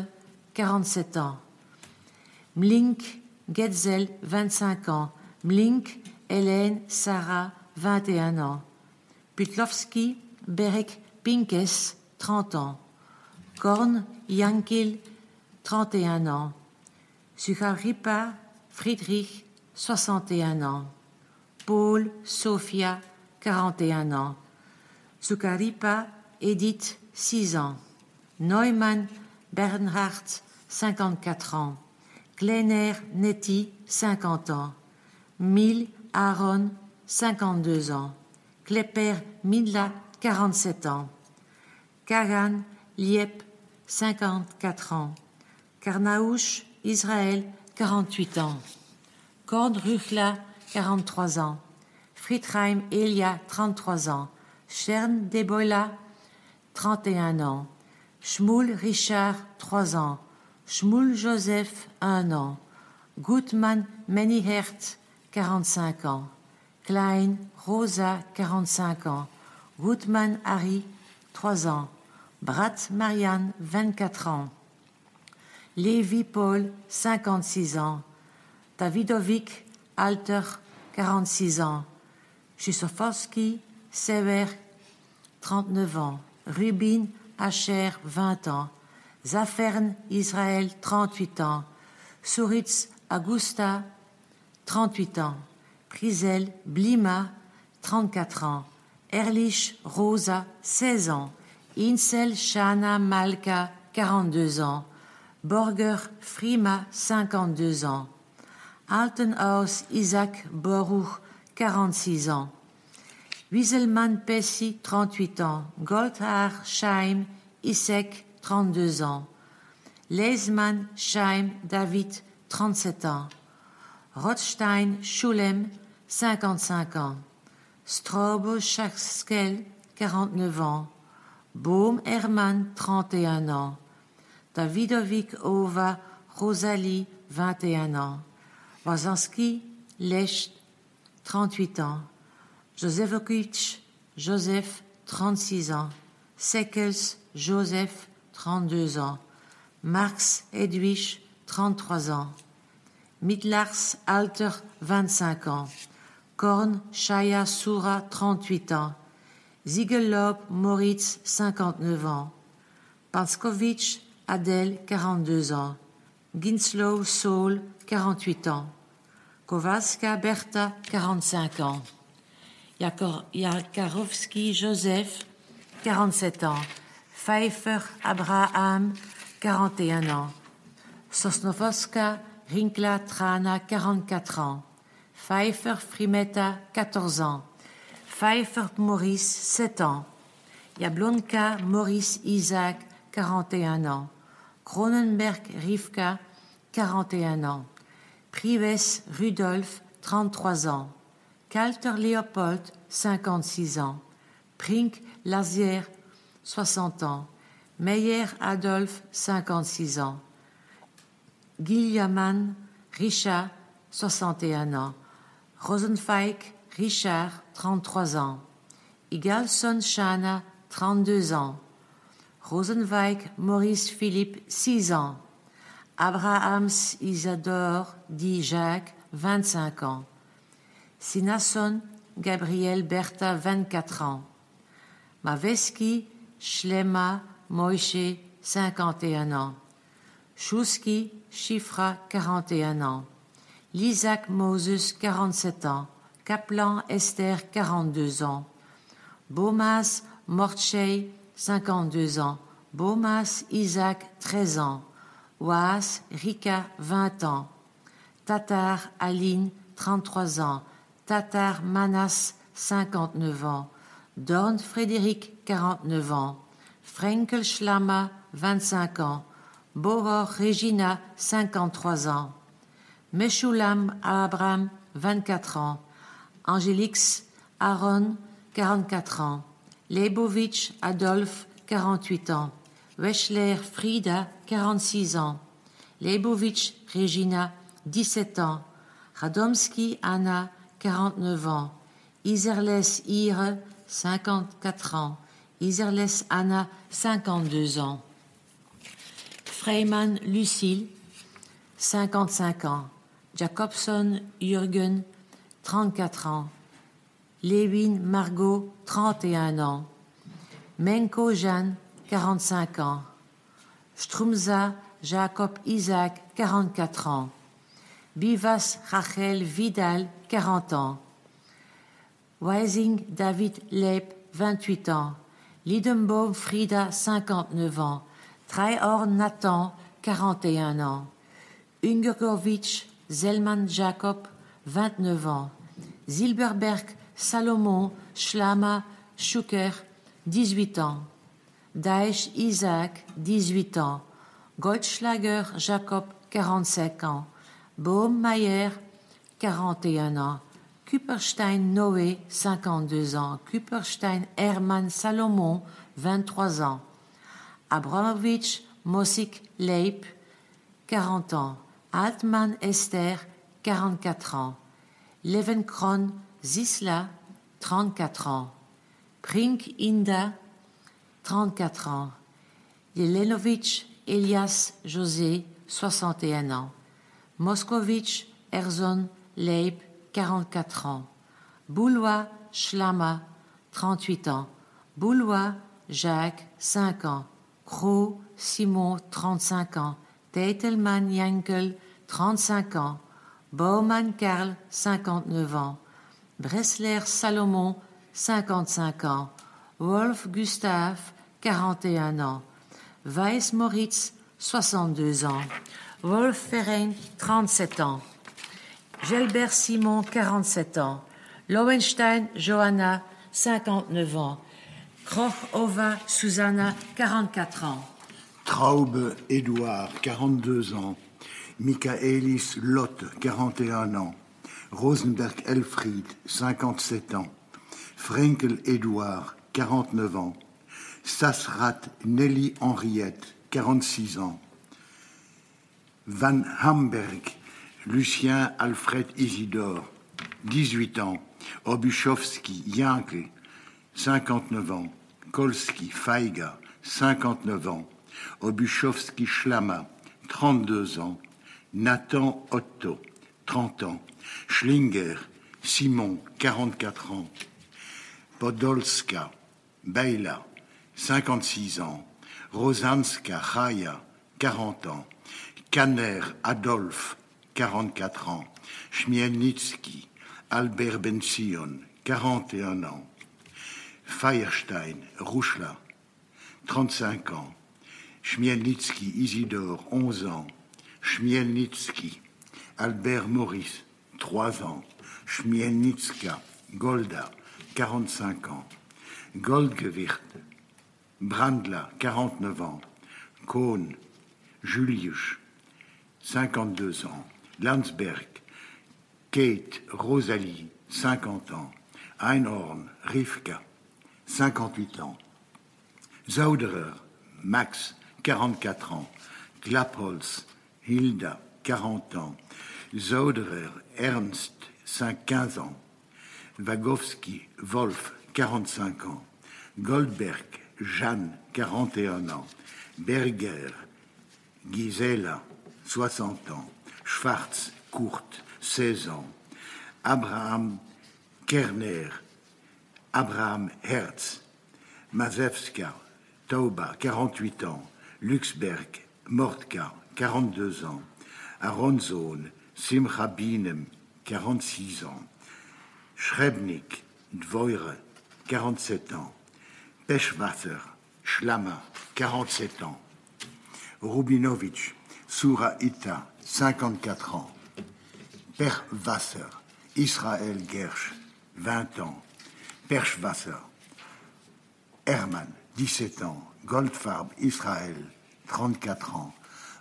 47 ans. Mlink Getzel, 25 ans. Mlink Hélène Sarah, 21 ans. Putlovski Berek Pinkes, 30 ans. Korn Yankil, 31 ans. Sucharipa Friedrich, 61 ans. Paul Sophia, 41 ans. Sukaripa Edith, 6 ans. Neumann Bernhard, 54 ans. Kleiner Nettie, 50 ans. Mille Aaron, 52 ans. Klepper Midla, 47 ans. Kagan Liep, 54 ans. Karnaouch Israël, 48 ans. Korn Ruchla, 43 ans. Friedheim Elia, 33 ans. Chern Debola, 31 ans. Schmoul Richard, 3 ans. Schmoul Joseph, 1 an. Gutmann Menihert, 45 ans. Klein Rosa, 45 ans. Gutmann Harry, 3 ans. Brat Marianne, 24 ans. Lévi Paul, 56 ans. Davidovic Alter, 46 ans. Jusofowski Sever, 39 ans. Rubin Asher, 20 ans. Zafern Israël, 38 ans. Suritz Augusta, 38 ans. Prisel Blima, 34 ans. Erlich Rosa, 16 ans. Insel Shana Malka, 42 ans. Borger Frima, 52 ans. Altenhaus Isaac Boruch, 46 ans. Wieselmann Pessi, 38 ans. Goldhaar Scheim Isek, 32 ans. Leesman Scheim David, 37 ans. Rothstein Schulem, 55 ans. Strobo Schaskel, 49 ans. Bohm Hermann, 31 ans. Davidovic Ova Rosalie, 21 ans. Wazanski Lech, 38 ans. Josefovic Joseph, 36 ans. Sekels Joseph, 32 ans. Marx Edwige, 33 ans. Midlars Alter, 25 ans. Korn Shaya Soura, 38 ans. Ziegelob Moritz, 59 ans. Panskovitch Adèle, 42 ans. Ginslow Saul, 48 ans. Kowalska Bertha, 45 ans. Yakarovski Joseph, 47 ans. Pfeiffer Abraham, 41 ans. Sosnovoska Rinkla Trana, 44 ans. Pfeiffer Frimeta, 14 ans. Pfeiffer Maurice, 7 ans. Yablonka Maurice Isaac, 41 ans. Cronenberg Rivka, 41 ans. Prives Rudolf, 33 ans. Kalter Leopold, 56 ans. Prink Lazier, 60 ans. Meyer Adolphe, 56 ans. Guilliaman Richard, 61 ans. Rosenfeik Richard, 33 ans. Igalson Shana, 32 ans. Rosenweig Maurice Philippe, 6 ans. Abrahams Isadore dit Jacques, 25 ans. Sinasson Gabriel Bertha, 24 ans. Maveski Shlema Moïse, 51 ans. Chouski Chifra, 41 ans. Lisak Moses, 47 ans. Kaplan Esther, 42 ans. Bomas Mortchey, 52 ans. Bomas Isaac, 13 ans. Oas Rika, 20 ans. Tatar Aline, 33 ans. Tatar Manas, 59 ans. Dorn Frédéric, 49 ans. Frenkel Schlama, 25 ans. Bohor Regina, 53 ans. Meshulam Abraham, 24 ans. Angélix Aaron, 44 ans. Leibovitch Adolphe, 48 ans. Weschler Frida, 46 ans. Leibovitch Regina, 17 ans. Radomski Anna, 49 ans. Iserles Ire, 54 ans. Iserles Anna, 52 ans. Freyman Lucille, 55 ans. Jacobson Jürgen, 34 ans. Lewin Margot, 31 ans. Menko Jeanne, 45 ans. Strumza Jacob Isaac, 44 ans. Bivas Rachel Vidal, 40 ans. Weising David Leib, 28 ans. Lidenbaum Frida, 59 ans. Treihorn Nathan, 41 ans. Ungergovitch Zelman Jacob, 29 ans. Zilberberg Salomon Schlama Schucker, 18 ans. Daesh Isaac, 18 ans. Goldschlager Jacob, 45 ans. Baumeier, 41 ans. Kupperstein Noé, 52 ans. Kupperstein Hermann Salomon, 23 ans. Abramovich Mosik Leip, 40 ans. Altman Esther, 44 ans. Levenkron Zisla, 34 ans. Prink Inda, 34 ans. Yelenovitch Elias José, 61 ans. Moskovitch Erzon Leib, 44 ans. Boulois Schlama, 38 ans. Boulois Jacques, 5 ans. Cro Simon, 35 ans. Teitelmann Yankel, 35 ans. Baumann Karl, 59 ans. Bressler Salomon, 55 ans. Wolf Gustave, 41 ans. Weiss Moritz, 62 ans. Wolf Ferein, 37 ans. Gelbert Simon, 47 ans. Lowenstein Johanna, 59 ans. Kroch Ova Susanna, 44 ans. Traube Édouard, 42 ans. Michaelis Lotte, 41 ans. Rosenberg Elfried, 57 ans. Frenkel Édouard, 49 ans. Sassrat Nelly Henriette, 46 ans. Van Hamberg Lucien Alfred Isidore, 18 ans. Obuchowski Yankel, 59 ans. Kolski Feiga, 59 ans. Obuchowski Schlama, 32 ans. Nathan Otto, 30 ans. Schlinger Simon, 44 ans. Podolska Beila, 56 ans. Rosanska Chaya, 40 ans. Kanner Adolphe, 44 ans. Chmielnitsky Albert Bension, 41 ans. Feierstein Rouchla, 35 ans. Chmielnitsky Isidore, 11 ans. Chmielnitsky Albert Maurice, 3 ans. Chmielnitska Golda, 45 ans. Goldgewicht Brandla, 49 ans. Kohn Julius, 52 ans. Landsberg, Kate Rosalie, 50 ans. Einhorn Rivka, 58 ans. Zauderer Max, 44 ans. Klappholz Hilda, 40 ans. Zauderer Ernst, 15 ans. Wagowski Wolf, 45 ans. Goldberg Jeanne, 41 ans. Berger Gisela, 60 ans. Schwarz Kurt, 16 ans. Abraham Kerner, Abraham Hertz, Mazewska, Tauba, 48 ans. Luxberg, Mortka, 42 ans. Aronzon, Simcha Binem, 46 ans. Schrebnik, Dvoire, 47 ans. Pechwasser, Schlama, 47 ans. Rubinovich, Sura Ita, 54 ans. Perwasser, Israël Gersh, 20 ans. Perschwasser, Hermann, 17 ans. Goldfarb, Israël, 34 ans.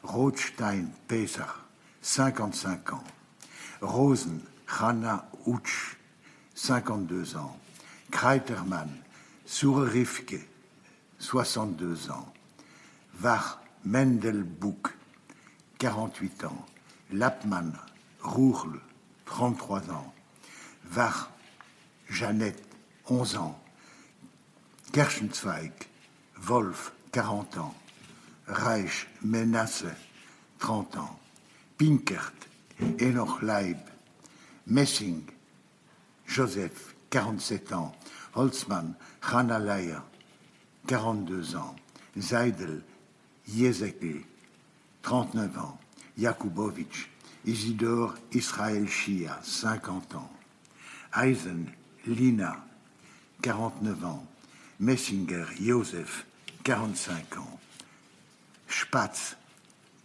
Rothstein, Pesach, 55 ans. Rosen, Hanna Utsch, 52 ans. Kreitermann, Surrifke, 62 ans. Wach, Mendelbuck, 48 ans. Lappmann, Rourle, 33 ans. Wach, Jeannette, 11 ans. Kerschenzweig, Wolf, 40 ans. Reich, Menasse, 30 ans. Pinkert, Enoch Leib. Messing, Joseph, 47 ans. Holzmann, Hanna Leyer, 42 ans. Seidel, Yezekel, 39 ans. Jakubowicz, Isidore Israël Shia, 50 ans. Eisen, Lina, 49 ans. Messinger, Joseph, 45 ans. Spatz,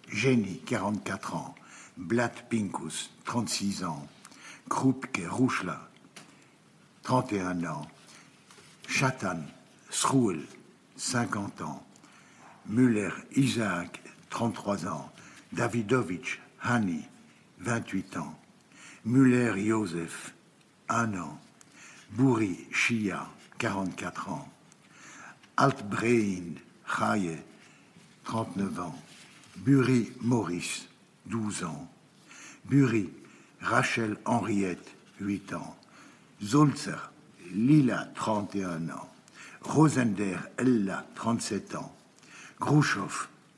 Jenny, 44 ans. Blatt Pinkus, 36 ans. Krupke, Rouchla, 31 ans. Chatan, Sruel, 50 ans. Müller, Isaac, 33 ans. Davidovich, Hani, 28 ans. Müller, Joseph, 1 an. Bouri, Shia, 44 ans. Altbrein, Chaye, 39 ans. Bury, Maurice, 12 ans. Bury, Rachel Henriette, 8 ans. Zolzer, Lila, 31 ans. Rosender, Ella, 37 ans. Grouchow,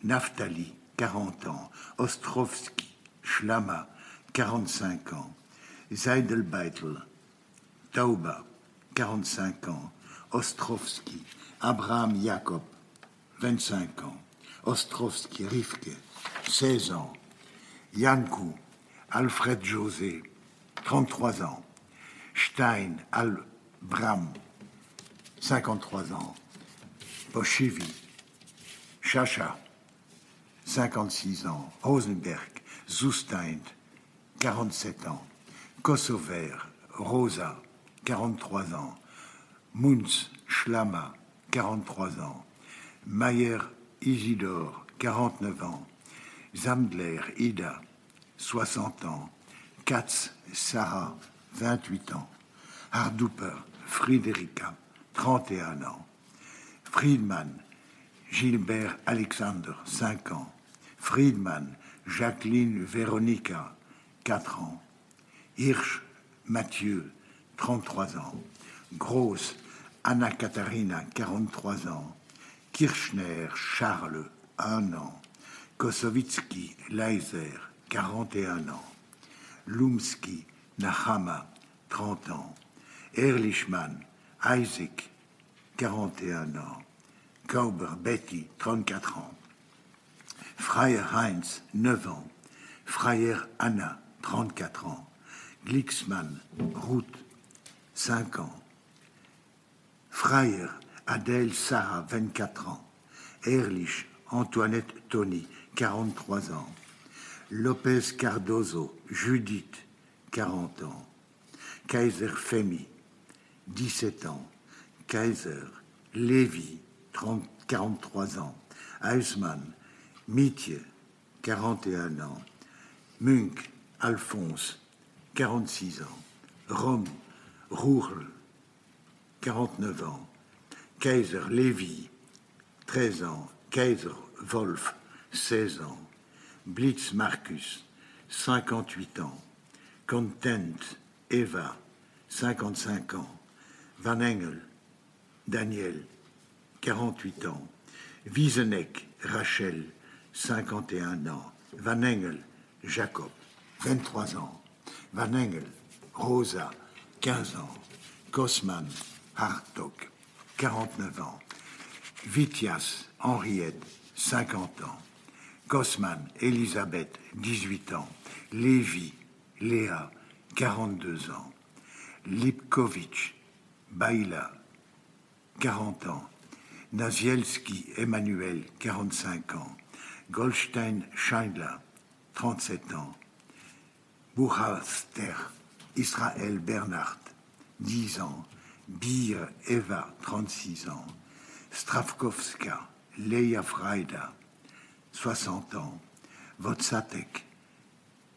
Naftali, 40 ans. Ostrovski, Schlama, 45 ans. Zeidelbeitel, Tauba, 45 ans. Ostrovski, Abraham Jacob, 25 ans. Ostrovski, Rivke, 16 ans. Yankou, Alfred José, 33 ans. Stein, Albram, 53 ans. Poshevi, Chacha, 56 ans. Rosenberg, Zustein, 47 ans. Kosover, Rosa, 43 ans. Munz, Schlama, 43 ans. Mayer, Isidore, 49 ans. Zandler, Ida, 60 ans. Katz, Sarah, 28 ans. Harduper, Friederika, 31 ans. Friedman, Gilbert Alexander, 5 ans. Friedman, Jacqueline Véronica, 4 ans. Hirsch, Mathieu, 33 ans. Gross, Anna Katharina, 43 ans. Kirchner, Charles, 1 an. Kosovitsky, Leiser, 41 ans. Lumsky, Nahama, 30 ans. Erlichman, Isaac, 41 ans. Kauber, Betty, 34 ans. Freier Heinz, 9 ans. Freier Anna, 34 ans. Glixman, Ruth, 5 ans. Freier Adèle Sarah, 24 ans. Ehrlich Antoinette Tony, 43 ans. Lopez Cardozo, Judith, 40 ans. Kaiser Femi, 17 ans. Kaiser Lévy, 43 ans. Eismann, Mietje, 41 ans. Munk, Alphonse, 46 ans. Rome, Rourl, 49 ans. Kaiser Lévy, 13 ans. Kaiser Wolf, 16 ans. Blitz Marcus, 58 ans. Content Eva, 55 ans. Van Engel, Daniel, 48 ans. Wieseneck, Rachel, 51 ans. Van Engel, Jacob, 23 ans. Van Engel, Rosa, 15 ans. Kosman, Hartog, 49 ans. Vitias, Henriette, 50 ans. Kosman, Elisabeth, 18 ans. Lévi, Léa, 42 ans. Lipkovitch, Baila, 40 ans. Nazielski, Emmanuel, 45 ans. Goldstein, Scheindler, 37 ans. Buchhalster, Israël Bernhardt, 10 ans. Bir Eva, 36 ans. Stravkovska, Leia Freida, 60 ans. Votsatek,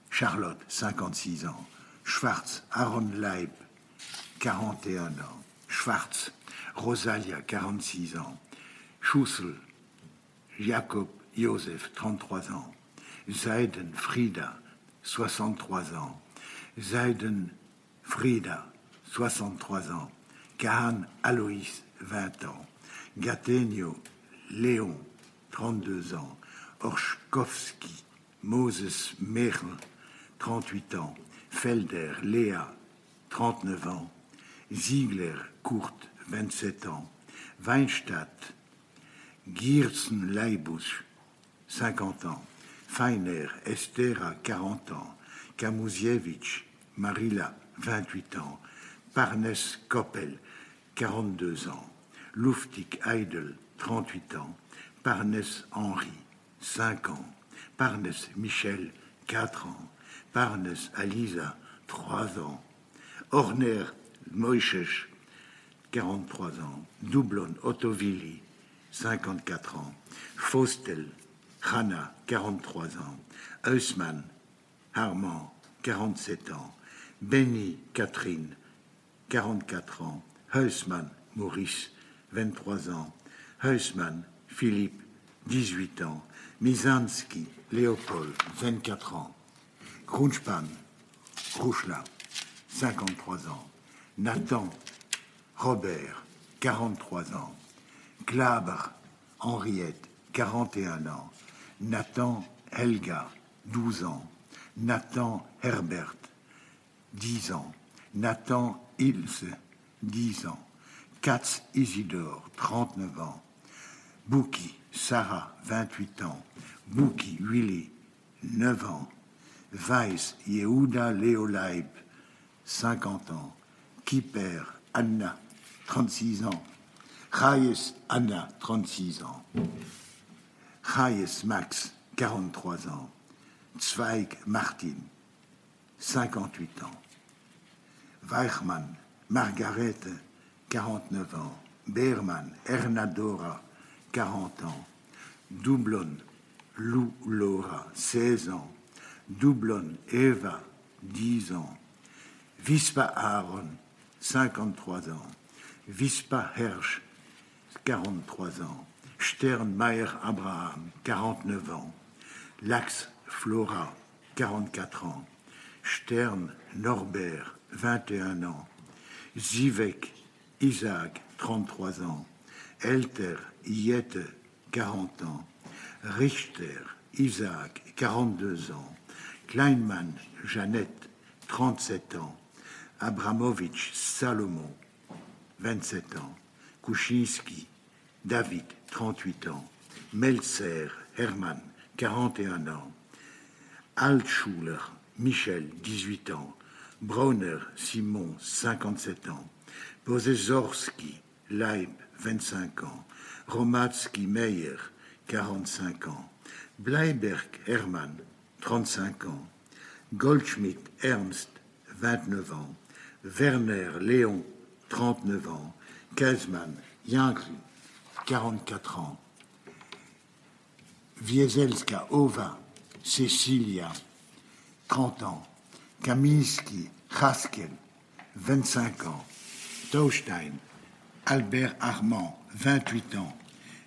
Charlotte, 56 ans. Schwarz, Aaron Leib, 41 ans. Schwarz, Rosalia, 46 ans. Schussel, Jacob Joseph, 33 ans. Zaiden Frida, 63 ans. Zaiden Frida, 63 ans. Kahan Aloïs, 20 ans. Gatenio Léon, 32 ans. Orchkowski, Moses Merle, 38 ans. Felder Léa, 39 ans. Ziegler Kurt, 27 ans. Weinstadt Giersen Leibus, 50 ans. Feiner Estera, 40 ans. Kamusiewicz Marila, 28 ans. Parnes Koppel, 42 ans. Luftig Heidel, 38 ans. Parnes Henri, 5 ans. Parnes Michel, 4 ans. Parnes Alisa, 3 ans. Horner Moïchesh, 43 ans. Doublon Ottovili, 54 ans. Faustel Hana, 43 ans. Eusman Armand, 47 ans. Benny Catherine, 44 ans. Heusman Maurice, 23 ans. Heusman Philippe, 18 ans. Mizanski Léopold, 24 ans. Grunspan Rouchla, 53 ans. Nathan Robert, 43 ans. Glabre Henriette, 41 ans. Nathan Helga, 12 ans. Nathan Herbert, 10 ans. Nathan Ilse, 10 ans. Katz Isidore, 39 ans. Bouki Sarah, 28 ans. Bouki Willy, 9 ans. Weiss Yehuda Leolaib, 50 ans. Kipper Anna, 36 ans. Chayes Anna, 36 ans. Chayes Max, 43 ans. Zweig Martin, 58 ans. Weichmann, Margarete, 49 ans. Berman, Ernadora, 40 ans. Doublon, Lou Laura, 16 ans. Doublon, Eva, 10 ans. Vispa Aaron, 53 ans. Vispa Hersch, 43 ans. Sternmeier Abraham, 49 ans. Lax Flora, 44 ans. Stern Norbert, 21 ans. Zivek Isaac, 33 ans. Elter Yette, 40 ans. Richter Isaac, 42 ans. Kleinman Jeannette, 37 ans. Abramovitch Salomon, 27 ans. Kuczynski David, 38 ans. Melzer Hermann, 41 ans. Altschuler Michel, 18 ans. Brauner Simon, 57 ans. Pozezorski Leib, 25 ans. Romatsky Meyer, 45 ans. Bleiberg Hermann, 35 ans. Goldschmidt Ernst, 29 ans. Werner Léon, 39 ans. Kazman Yankri, 44 ans. Wieselska Ova, Cecilia, 30 ans. Kaminski Haskel, 25 ans. Taustein Albert Armand, 28 ans.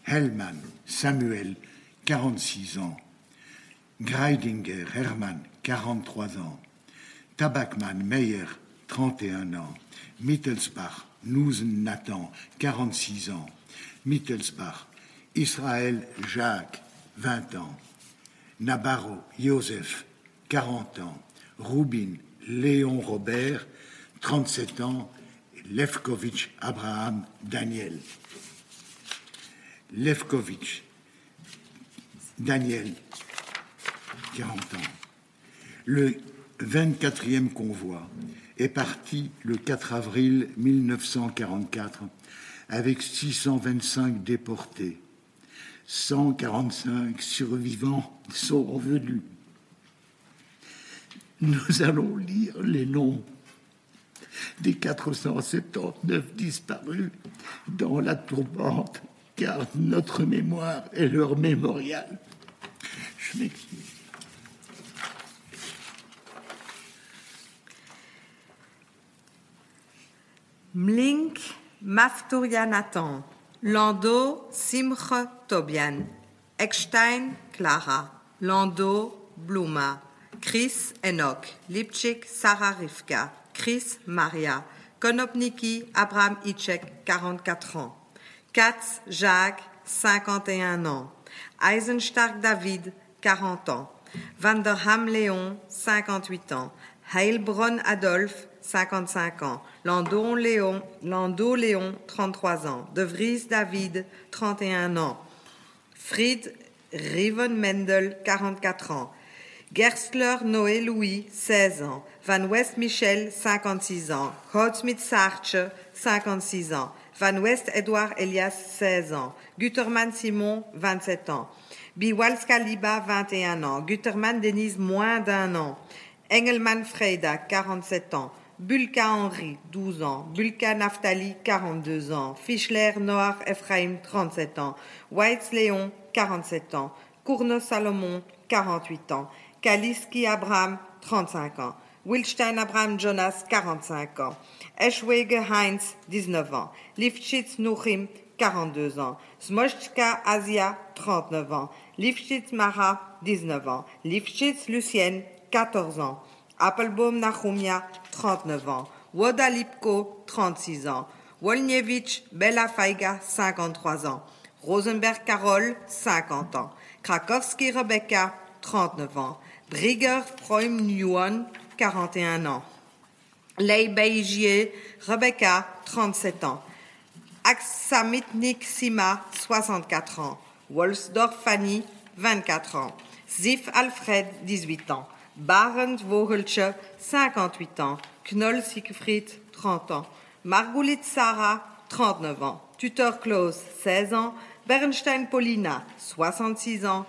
Hellman Samuel, 46 ans. Greidinger Hermann, 43 ans. Tabakman Meyer, 31 ans. Mittelsbach Nouzen Nathan, 46 ans. Mittelsbach Israël Jacques, 20 ans. Nabarro Joseph, 40 ans. Rubin Léon Robert, 37 ans. Levkovitch Abraham Daniel. Levkovitch Daniel, 40 ans. Le 24e convoi est parti le 4 avril 1944 avec 625 déportés. 145 survivants sont revenus. Nous allons lire les noms des 479 disparus dans la tourmente, car notre mémoire est leur mémorial. Je m'excuse. Mlink Mafturia Nathan, Lando Simche Tobian, Eckstein Clara, Lando Bluma, Chris Enoch, Lipchik Sarah Rivka, Chris Maria, Konopniki Abraham Itchek, 44 ans, Katz Jacques, 51 ans, Eisenstark David, 40 ans, Vanderham Léon, 58 ans, Heilbronn Adolphe, 55 ans, Landon Léon, Lando Léon, 33 ans, De Vries David, 31 ans, Fried Riven Mendel, 44 ans, Gerstler Noé Louis, 16 ans, Van West Michel, 56 ans, Holzmit Sarche, 56 ans, Van West Edouard Elias, 16 ans, Guterman Simon, 27 ans, Biwalska Liba, 21 ans, Guterman Denise, moins d'un an, Engelman Freda, 47 ans, Bulka Henri, 12 ans. Bulka Naftali, 42 ans. Fischler Noir Ephraim, 37 ans. Weitz Léon, 47 ans. Courno Salomon, 48 ans. Kaliski Abraham, 35 ans. Wilstein Abraham Jonas, 45 ans. Eschwege Heinz, 19 ans. Lifchitz Nuchim, 42 ans. Smochka Asia, 39 ans. Lifchitz Mara, 19 ans. Lifchitz Lucienne, 14 ans. Appelbaum Nachumia, 39 ans. Woda Lipko, 36 ans. Wolniewicz Bella Faiga, 53 ans. Rosenberg Carole, 50 ans. Krakowski Rebecca, 39 ans. Brigger Freum Nguyen, 41 ans. Lei Beigier Rebecca, 37 ans. Aksamitnik Sima, 64 ans. Wolfsdorf Fanny, 24 ans. Zif Alfred, 18 ans. Barend Vogelche, 58 ans. Knoll Siegfried, 30 ans. Margulit Sarah, 39 ans. Tuteur Klaus, 16 ans. Bernstein Paulina, 66 ans.